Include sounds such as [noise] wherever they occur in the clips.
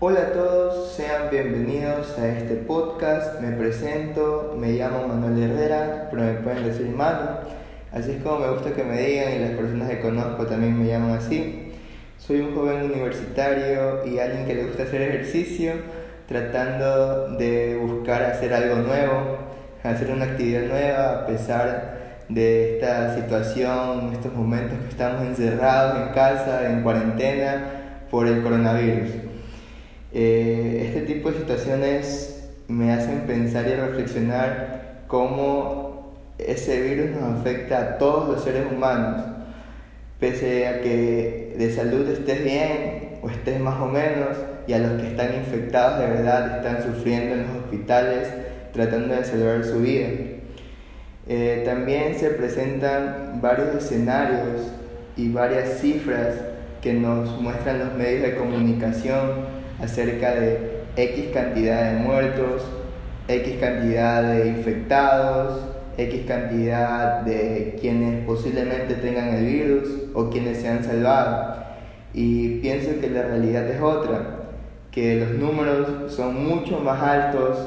Hola a todos, sean bienvenidos a este podcast. Me presento, me llamo Manuel Herrera, pero me pueden decir Manu. Así es como me gusta que me digan y las personas que conozco también me llaman así. Soy un joven universitario y alguien que le gusta hacer ejercicio, tratando de buscar hacer algo nuevo, hacer una actividad nueva a pesar de esta situación, estos momentos que estamos encerrados en casa, en cuarentena por el coronavirus. Eh, este tipo de situaciones me hacen pensar y reflexionar cómo ese virus nos afecta a todos los seres humanos, pese a que de salud estés bien o estés más o menos, y a los que están infectados de verdad están sufriendo en los hospitales tratando de salvar su vida. Eh, también se presentan varios escenarios y varias cifras que nos muestran los medios de comunicación acerca de X cantidad de muertos, X cantidad de infectados, X cantidad de quienes posiblemente tengan el virus o quienes se han salvado. Y pienso que la realidad es otra, que los números son mucho más altos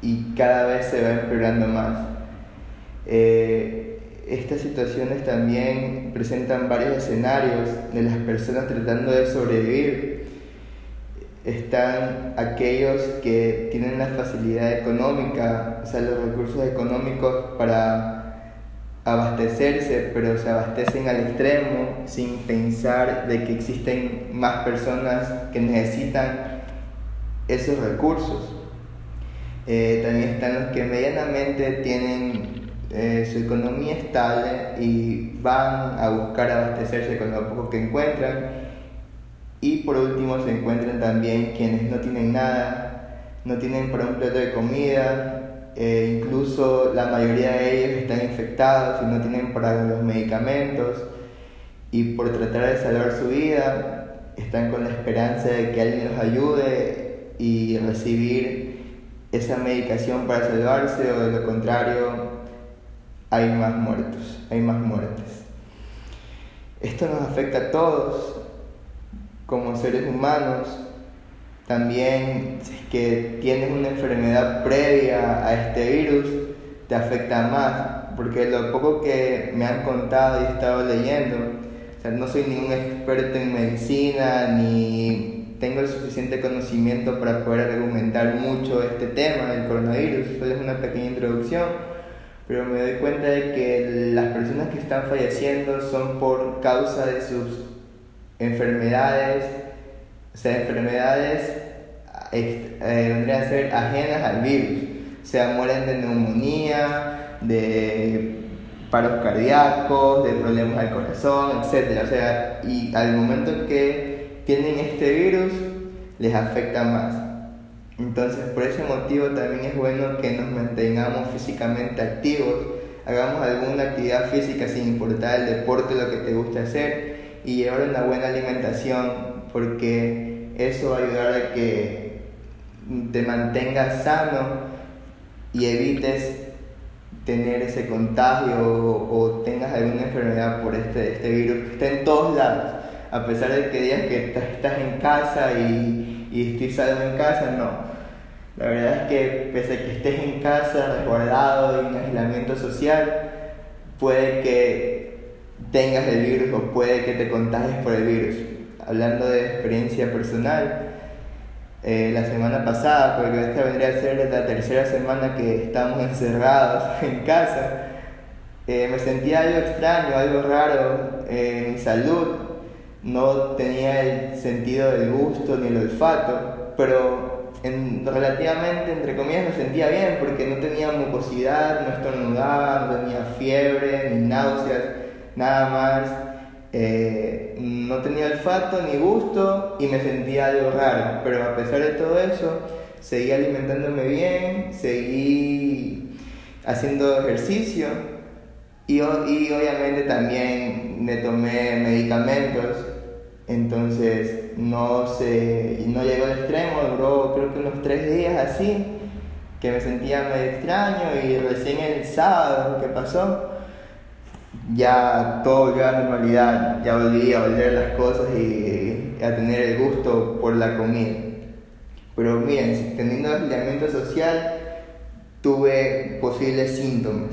y cada vez se va empeorando más. Eh, estas situaciones también presentan varios escenarios de las personas tratando de sobrevivir están aquellos que tienen la facilidad económica, o sea, los recursos económicos para abastecerse, pero se abastecen al extremo sin pensar de que existen más personas que necesitan esos recursos. Eh, también están los que medianamente tienen eh, su economía estable y van a buscar abastecerse con lo poco que encuentran y por último se encuentran también quienes no tienen nada, no tienen para un plato de comida, eh, incluso la mayoría de ellos están infectados y no tienen para los medicamentos y por tratar de salvar su vida están con la esperanza de que alguien los ayude y recibir esa medicación para salvarse o de lo contrario hay más muertos, hay más muertes. Esto nos afecta a todos, como seres humanos, también si es que tienes una enfermedad previa a este virus, te afecta más, porque lo poco que me han contado y he estado leyendo, o sea, no soy ningún experto en medicina ni tengo el suficiente conocimiento para poder argumentar mucho este tema del coronavirus, solo es una pequeña introducción, pero me doy cuenta de que las personas que están falleciendo son por causa de sus enfermedades, o sea, enfermedades eh, vendrían a ser ajenas al virus, o sea, mueren de neumonía, de paros cardíacos, de problemas al corazón, etc. O sea, y al momento en que tienen este virus, les afecta más. Entonces, por ese motivo también es bueno que nos mantengamos físicamente activos, hagamos alguna actividad física sin importar el deporte, lo que te guste hacer, y llevar una buena alimentación porque eso va a ayudar a que te mantengas sano y evites tener ese contagio o, tengas alguna enfermedad por este, este virus que está en todos lados. A pesar de que digas que estás en casa y, y estoy salvo en casa, no. La verdad es que pese a que estés en casa, resguardado y en aislamiento social, puede que tengas el virus o puede que te contagies por el virus. Hablando de experiencia personal, eh, la semana pasada, porque esta vendría a ser la tercera semana que estamos encerrados [laughs] en casa, eh, me sentía algo extraño, algo raro en mi salud. No tenía el sentido del gusto ni el olfato, pero en, relativamente, entre comillas, me sentía bien porque no tenía mucosidad, no estornudaba, no tenía fiebre ni náuseas nada más. Eh, no tenía olfato ni gusto y me sentía algo raro, pero a pesar de todo eso, seguí alimentándome bien, seguí haciendo ejercicio y, obviamente también me tomé medicamentos, entonces no, se, no llegó al extremo, duró creo que unos tres días así, que me sentía medio extraño y recién el sábado que pasó, ya todo volvió a la normalidad, ya volví a volver las cosas y a tener el gusto por la comida. Pero miren, teniendo aislamiento social, tuve posibles síntomas.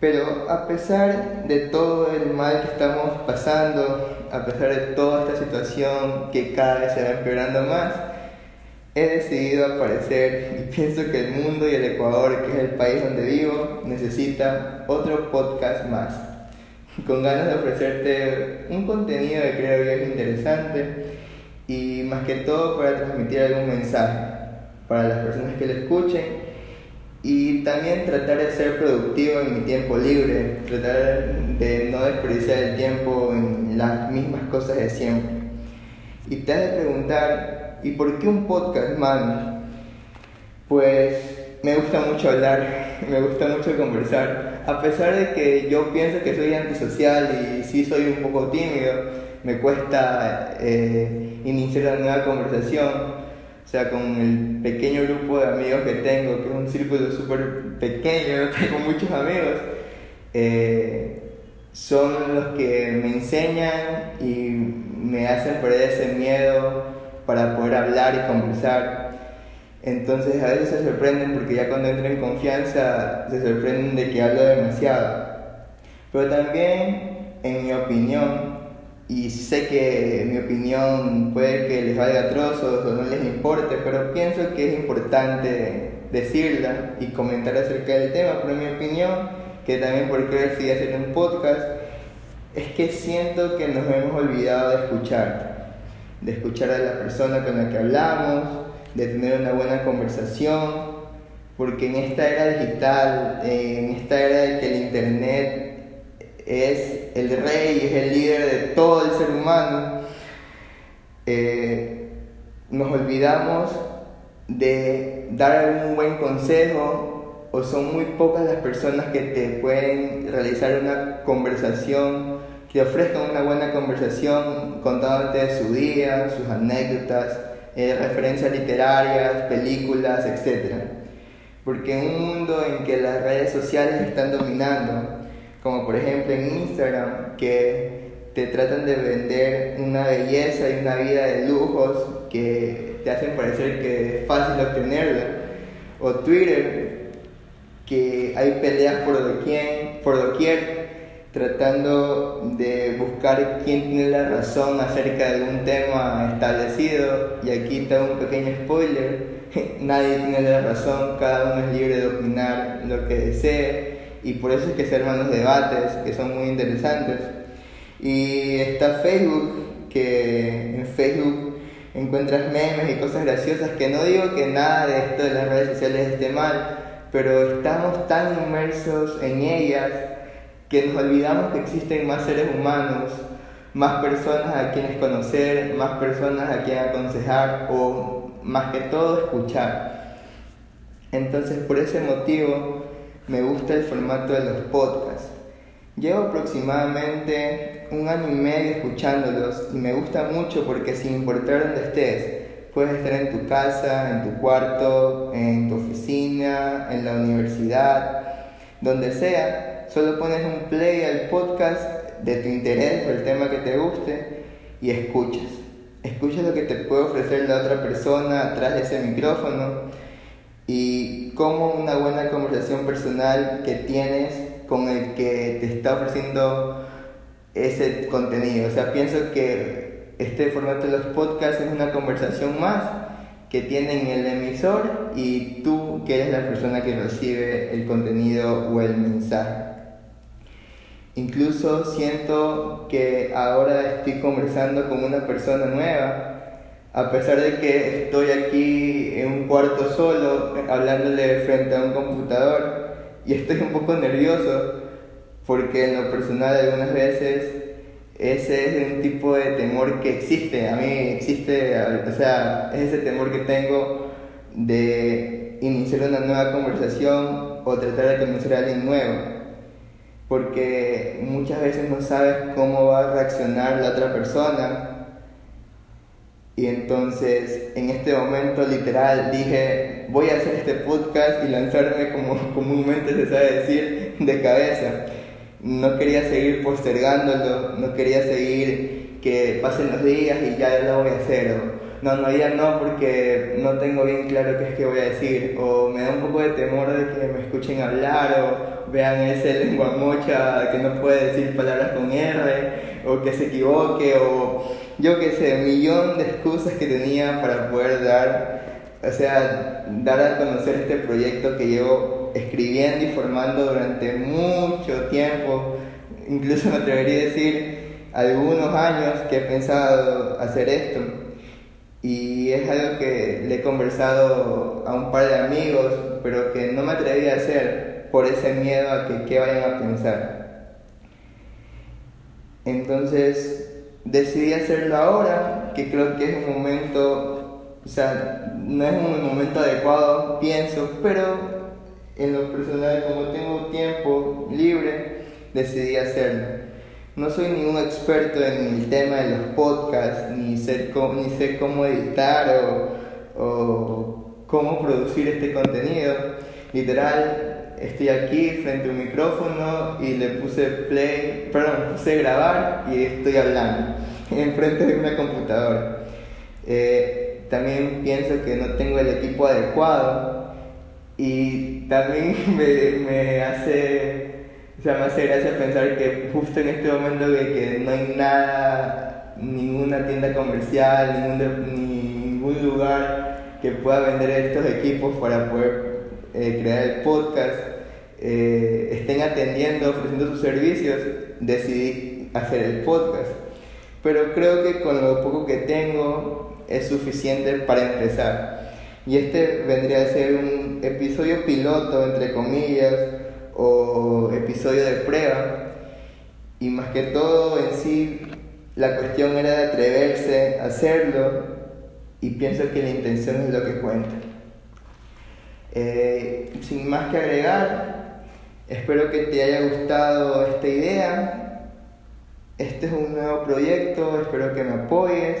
Pero a pesar de todo el mal que estamos pasando, a pesar de toda esta situación que cada vez se va empeorando más, he decidido aparecer y pienso que el mundo y el Ecuador, que es el país donde vivo, necesita otro podcast más. Con ganas de ofrecerte un contenido que creo que es interesante y más que todo para transmitir algún mensaje para las personas que lo escuchen y también tratar de ser productivo en mi tiempo libre, tratar de no desperdiciar el tiempo en las mismas cosas de siempre. Y te has de preguntar, ¿y por qué un podcast, man? Pues me gusta mucho hablar, [laughs] me gusta mucho conversar. A pesar de que yo pienso que soy antisocial y sí soy un poco tímido, me cuesta eh, iniciar una nueva conversación. O sea, con el pequeño grupo de amigos que tengo, que es un círculo súper pequeño, [laughs] tengo muchos amigos, eh, son los que me enseñan y me hacen perder ese miedo para poder hablar y conversar. Entonces a veces se sorprenden porque ya cuando entro en confianza se sorprenden de que hablo demasiado. Pero también, en mi opinión, y sé que mi opinión puede que les valga trozos o no les importe, pero pienso que es importante decirla y comentar acerca del tema, pero mi opinión, que también por qué decidí hacer un podcast, es que siento que nos hemos olvidado de escuchar, de escuchar a la persona con la que hablamos, de tener una buena conversación, porque en esta era digital, en esta era de que el internet es el rey, es el líder de todo el ser humano, eh, nos olvidamos de dar un buen consejo o son muy pocas las personas que te pueden realizar una conversación, que ofrezcan una buena conversación contándote su día, sus anécdotas, eh, referencias literarias, películas, etc. Porque en un mundo en que las redes sociales están dominando, como por ejemplo en Instagram, que te tratan de vender una belleza y una vida de lujos que te hacen parecer que es fácil obtenerla, o Twitter, que hay peleas por doquier, por doquier tratando de buscar quién tiene la razón acerca de algún tema establecido, y aquí está un pequeño spoiler, [laughs] nadie tiene la razón, cada uno es libre de opinar lo que desee, y por eso es que se arman los debates que son muy interesantes. Y está Facebook, que en Facebook encuentras memes y cosas graciosas, que no digo que nada de esto de las redes sociales esté mal, pero estamos tan inmersos en ellas que nos olvidamos que existen más seres humanos, más personas a quienes conocer, más personas a quienes aconsejar o más que todo escuchar. Entonces por ese motivo me gusta el formato de los podcasts. Llevo aproximadamente un año y medio escuchándolos y me gusta mucho porque sin importar dónde estés, puedes estar en tu casa, en tu cuarto, en tu oficina, en la universidad, donde sea, solo pones un play al podcast de tu interés o el tema que te guste y escuchas. Escuchas lo que te puede ofrecer la otra persona atrás de ese micrófono y cómo una buena conversación personal que tienes con el que te está ofreciendo ese contenido. O sea, pienso que este formato de los podcasts es una conversación más que tienen el emisor y tú que eres la persona que recibe el contenido o el mensaje. Incluso siento que ahora estoy conversando con una persona nueva a pesar de que estoy aquí en un cuarto solo, hablándole frente a un computador, y estoy un poco nervioso, porque en lo personal algunas veces ese es un tipo de temor que existe, a mí existe, o sea, es ese temor que tengo de iniciar una nueva conversación o tratar de conocer a alguien nuevo, porque muchas veces no sabes cómo va a reaccionar la otra persona y entonces en este momento literal dije, voy a hacer este podcast y lanzarme como [laughs] comúnmente se sabe decir, de cabeza. No quería seguir postergándolo, no quería seguir que pasen los días y ya lo voy a hacer. No, no, ya no porque no tengo bien claro qué es que voy a decir. O me da un poco de temor de que me escuchen hablar o vean ese [laughs] lengua mocha que no puede decir palabras con R o que se equivoque o yo qué sé, millón de excusas que tenía para poder dar, o sea, dar a conocer este proyecto que llevo escribiendo y formando durante mucho tiempo, incluso me atrevería a decir algunos años que he pensado hacer esto. Y es algo que le he conversado a un par de amigos, pero que no me atreví a hacer por ese miedo a que qué vayan a pensar. Entonces decidí hacerlo ahora, que creo que es un momento, o sea, no es un momento adecuado, pienso, pero en lo personal, como tengo tiempo libre, decidí hacerlo. No soy ningún experto en el tema de los podcasts, ni, sé cómo editar o, o cómo producir este contenido. Literal, estoy aquí frente a un micrófono y le puse play, perdón, puse grabar y estoy hablando [laughs] enfrente de una computadora. Eh, también pienso que no tengo el equipo adecuado y también [laughs] me, me hace, o sea, me hace gracia pensar que justo en este momento de que no hay nada, ninguna tienda comercial, ningún, ningún lugar que pueda vender estos equipos para poder eh, crear el podcast, eh, estén atendiendo, ofreciendo sus servicios, decidí hacer el podcast. Pero creo que con lo poco que tengo es suficiente para empezar. Y este vendría a ser un episodio piloto, entre comillas, o episodio de prueba. Y más que todo en sí, la cuestión era de atreverse a hacerlo y pienso que la intención es lo que cuenta. Eh, sin más que agregar, espero que te haya gustado esta idea. Este es un nuevo proyecto, espero que me apoyes.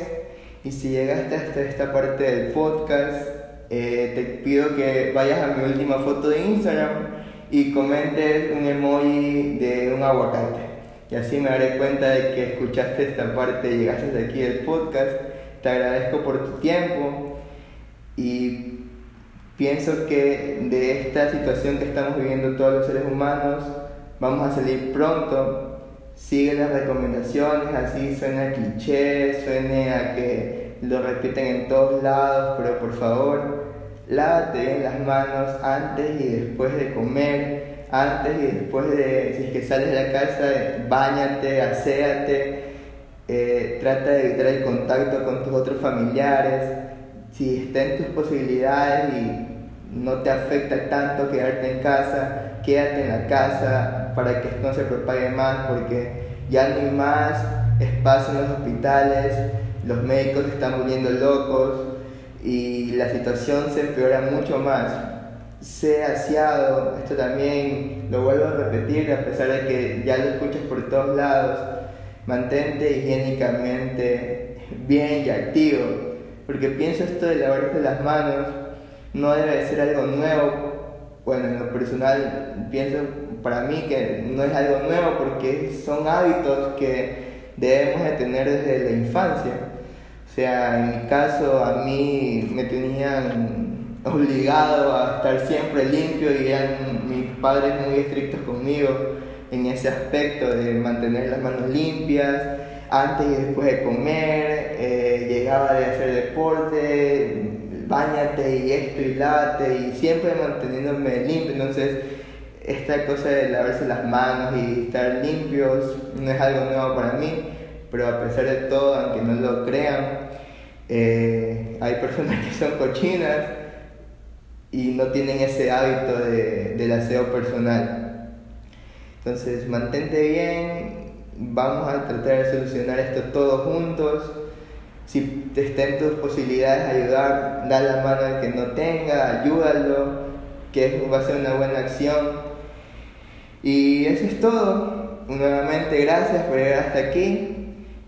Y si llegaste hasta esta parte del podcast, eh, te pido que vayas a mi última foto de Instagram y comentes un emoji de un aguacate. Y así me daré cuenta de que escuchaste esta parte llegaste hasta aquí del podcast. Te agradezco por tu tiempo y pienso que de esta situación que estamos viviendo todos los seres humanos vamos a salir pronto. Sigue las recomendaciones, así suena cliché, suene a que lo repiten en todos lados, pero por favor lávate las manos antes y después de comer, antes y después de, si es que sales de la casa, bañate, aséate, eh, trata de evitar el contacto con tus otros familiares, si está en tus posibilidades y no te afecta tanto quedarte en casa, quédate en la casa para que esto no se propague más porque ya no hay más espacio en los hospitales, los médicos están volviendo locos, y la situación se empeora mucho más. Sé aseado, esto también lo vuelvo a repetir a pesar de que ya lo escuchas por todos lados, mantente higiénicamente bien y activo, porque pienso esto de lavarse las manos no debe ser algo nuevo, bueno, en lo personal pienso para mí que no es algo nuevo porque son hábitos que debemos de tener desde la infancia o sea, en mi caso a mí me tenían obligado a estar siempre limpio y eran mis padres muy estrictos conmigo en ese aspecto de mantener las manos limpias antes y después de comer, eh, llegaba de hacer deporte, bañate y esto y late y siempre manteniéndome limpio. Entonces, esta cosa de lavarse las manos y estar limpios no es algo nuevo para mí pero a pesar de todo, aunque no lo crean, eh, hay personas que son cochinas y no tienen ese hábito de, del aseo personal. Entonces, mantente bien, vamos a tratar de solucionar esto todos juntos. Si te en tus posibilidades ayudar, da la mano al que no tenga, ayúdalo, que va a ser una buena acción. Y eso es todo. Nuevamente, gracias por llegar hasta aquí